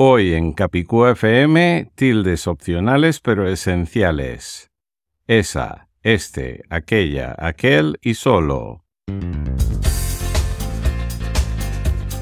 Hoy en Capicú FM, tildes opcionales pero esenciales. Esa, este, aquella, aquel y solo.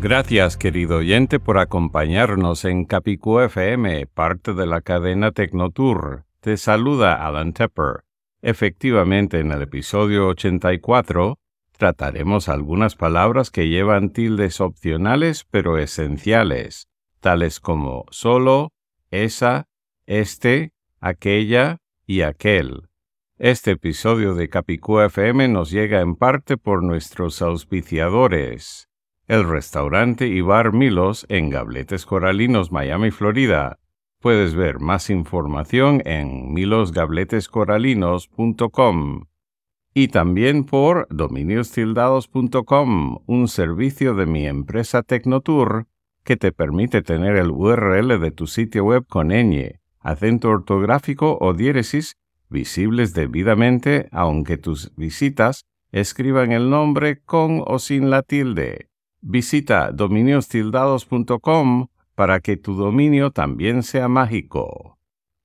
Gracias, querido oyente, por acompañarnos en Capicú FM, parte de la cadena Tecnotour. Te saluda Alan Tepper. Efectivamente, en el episodio 84 trataremos algunas palabras que llevan tildes opcionales pero esenciales, tales como solo, esa, este, aquella y aquel. Este episodio de Capicú FM nos llega en parte por nuestros auspiciadores el restaurante y bar Milos en Gabletes Coralinos, Miami, Florida. Puedes ver más información en milosgabletescoralinos.com y también por dominiostildados.com, un servicio de mi empresa Tecnotour que te permite tener el URL de tu sitio web con ñ, acento ortográfico o diéresis visibles debidamente aunque tus visitas escriban el nombre con o sin la tilde. Visita dominiostildados.com para que tu dominio también sea mágico.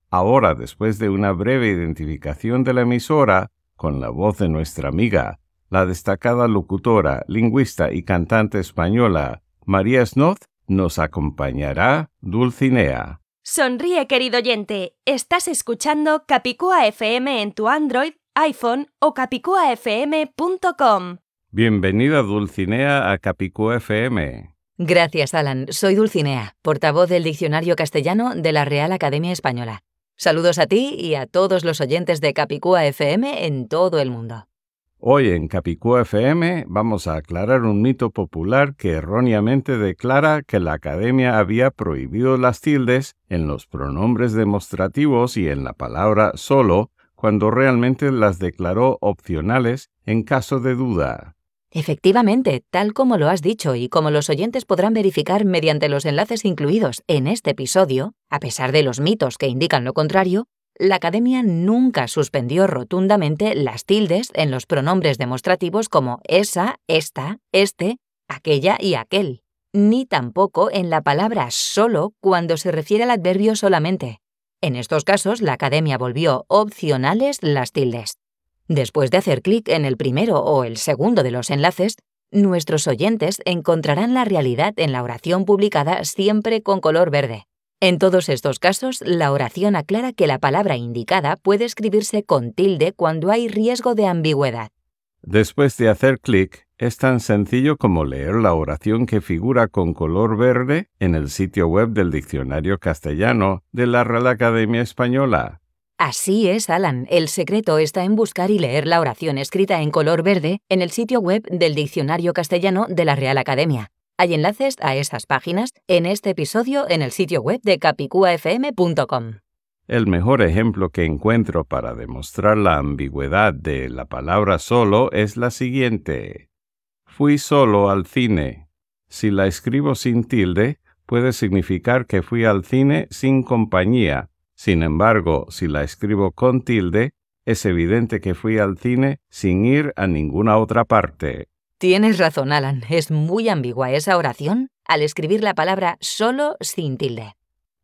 Ahora, después de una breve identificación de la emisora, con la voz de nuestra amiga, la destacada locutora, lingüista y cantante española, María Snoth, nos acompañará Dulcinea. Sonríe, querido oyente. Estás escuchando Capicúa FM en tu Android, iPhone o capicuafm.com. Bienvenida Dulcinea a Capicú FM. Gracias, Alan. Soy Dulcinea, portavoz del Diccionario Castellano de la Real Academia Española. Saludos a ti y a todos los oyentes de Capicúa FM en todo el mundo. Hoy en Capicú FM vamos a aclarar un mito popular que erróneamente declara que la Academia había prohibido las tildes en los pronombres demostrativos y en la palabra solo, cuando realmente las declaró opcionales en caso de duda. Efectivamente, tal como lo has dicho y como los oyentes podrán verificar mediante los enlaces incluidos en este episodio, a pesar de los mitos que indican lo contrario, la Academia nunca suspendió rotundamente las tildes en los pronombres demostrativos como esa, esta, este, aquella y aquel, ni tampoco en la palabra solo cuando se refiere al adverbio solamente. En estos casos, la Academia volvió opcionales las tildes. Después de hacer clic en el primero o el segundo de los enlaces, nuestros oyentes encontrarán la realidad en la oración publicada siempre con color verde. En todos estos casos, la oración aclara que la palabra indicada puede escribirse con tilde cuando hay riesgo de ambigüedad. Después de hacer clic, es tan sencillo como leer la oración que figura con color verde en el sitio web del Diccionario Castellano de la Real Academia Española. Así es, Alan. El secreto está en buscar y leer la oración escrita en color verde en el sitio web del Diccionario Castellano de la Real Academia. Hay enlaces a esas páginas en este episodio en el sitio web de capicuafm.com. El mejor ejemplo que encuentro para demostrar la ambigüedad de la palabra solo es la siguiente. Fui solo al cine. Si la escribo sin tilde, puede significar que fui al cine sin compañía. Sin embargo, si la escribo con tilde, es evidente que fui al cine sin ir a ninguna otra parte. Tienes razón, Alan. Es muy ambigua esa oración al escribir la palabra solo sin tilde.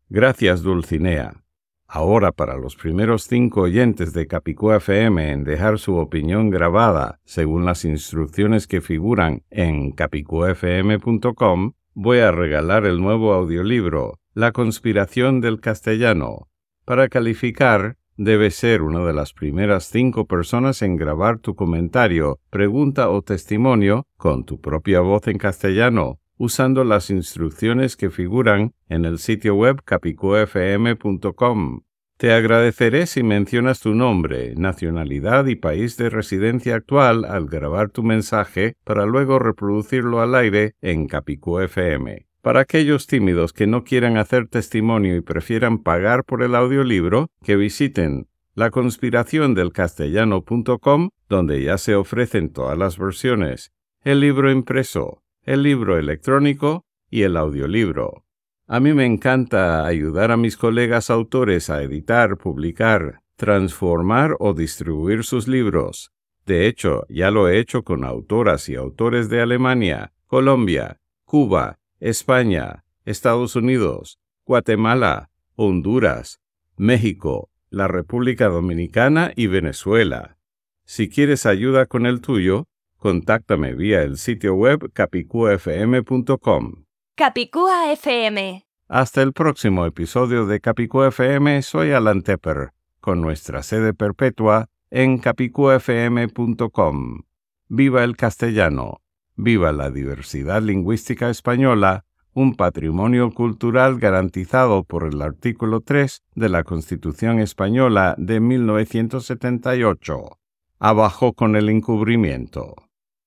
Gracias, Dulcinea. Ahora, para los primeros cinco oyentes de Capicú FM en dejar su opinión grabada según las instrucciones que figuran en capicufm.com, voy a regalar el nuevo audiolibro La conspiración del castellano. Para calificar, Debes ser una de las primeras cinco personas en grabar tu comentario, pregunta o testimonio con tu propia voz en castellano, usando las instrucciones que figuran en el sitio web capicufm.com. Te agradeceré si mencionas tu nombre, nacionalidad y país de residencia actual al grabar tu mensaje para luego reproducirlo al aire en Capicú FM. Para aquellos tímidos que no quieran hacer testimonio y prefieran pagar por el audiolibro, que visiten laconspiraciondelcastellano.com, donde ya se ofrecen todas las versiones, el libro impreso, el libro electrónico y el audiolibro. A mí me encanta ayudar a mis colegas autores a editar, publicar, transformar o distribuir sus libros. De hecho, ya lo he hecho con autoras y autores de Alemania, Colombia, Cuba, España, Estados Unidos, Guatemala, Honduras, México, la República Dominicana y Venezuela. Si quieres ayuda con el tuyo, contáctame vía el sitio web capicufm.com. Capicúa FM. Hasta el próximo episodio de Capicúa FM, soy Alan Tepper, con nuestra sede perpetua en capicufm.com. Viva el castellano, viva la diversidad lingüística española, un patrimonio cultural garantizado por el artículo 3 de la Constitución española de 1978. Abajo con el encubrimiento.